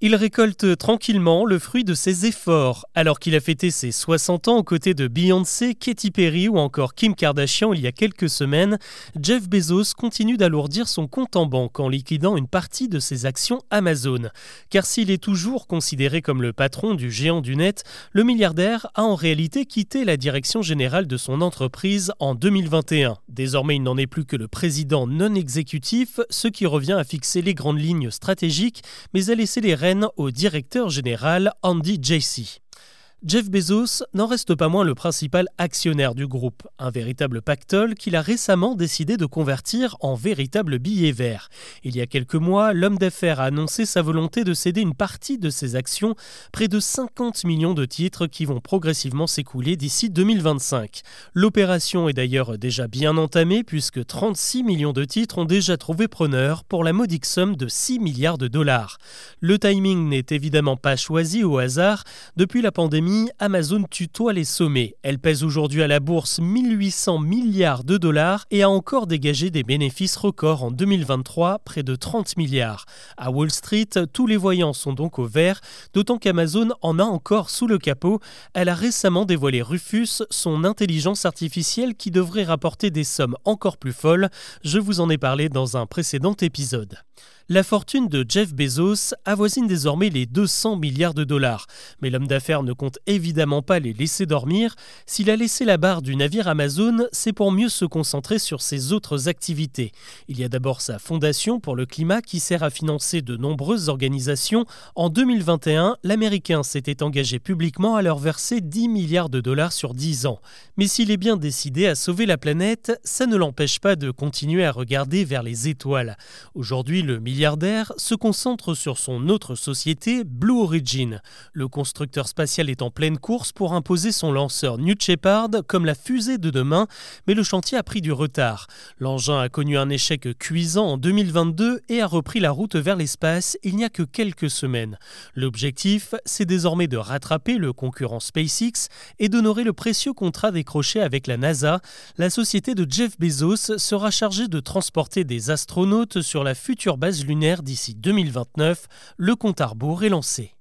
Il récolte tranquillement le fruit de ses efforts. Alors qu'il a fêté ses 60 ans aux côtés de Beyoncé, Katy Perry ou encore Kim Kardashian il y a quelques semaines, Jeff Bezos continue d'alourdir son compte en banque en liquidant une partie de ses actions Amazon. Car s'il est toujours considéré comme le patron du géant du net, le milliardaire a en réalité quitté la direction générale de son entreprise en 2021. Désormais, il n'en est plus que le président non exécutif, ce qui revient à fixer les grandes lignes stratégiques, mais à laisser les règles au directeur général Andy Jassy. Jeff Bezos n'en reste pas moins le principal actionnaire du groupe, un véritable pactole qu'il a récemment décidé de convertir en véritable billet vert. Il y a quelques mois, l'homme d'affaires a annoncé sa volonté de céder une partie de ses actions, près de 50 millions de titres qui vont progressivement s'écouler d'ici 2025. L'opération est d'ailleurs déjà bien entamée puisque 36 millions de titres ont déjà trouvé preneur pour la modique somme de 6 milliards de dollars. Le timing n'est évidemment pas choisi au hasard. Depuis la Amazon tutoie les sommets. Elle pèse aujourd'hui à la bourse 1800 milliards de dollars et a encore dégagé des bénéfices records en 2023, près de 30 milliards. À Wall Street, tous les voyants sont donc au vert, d'autant qu'Amazon en a encore sous le capot. Elle a récemment dévoilé Rufus, son intelligence artificielle qui devrait rapporter des sommes encore plus folles. Je vous en ai parlé dans un précédent épisode. La fortune de Jeff Bezos avoisine désormais les 200 milliards de dollars, mais l'homme d'affaires ne compte évidemment pas les laisser dormir. S'il a laissé la barre du navire Amazon, c'est pour mieux se concentrer sur ses autres activités. Il y a d'abord sa fondation pour le climat qui sert à financer de nombreuses organisations. En 2021, l'Américain s'était engagé publiquement à leur verser 10 milliards de dollars sur 10 ans. Mais s'il est bien décidé à sauver la planète, ça ne l'empêche pas de continuer à regarder vers les étoiles. Le milliardaire se concentre sur son autre société, Blue Origin. Le constructeur spatial est en pleine course pour imposer son lanceur New Shepard comme la fusée de demain, mais le chantier a pris du retard. L'engin a connu un échec cuisant en 2022 et a repris la route vers l'espace il n'y a que quelques semaines. L'objectif, c'est désormais de rattraper le concurrent SpaceX et d'honorer le précieux contrat décroché avec la NASA. La société de Jeff Bezos sera chargée de transporter des astronautes sur la future base lunaire d'ici 2029, le compte à rebours est lancé.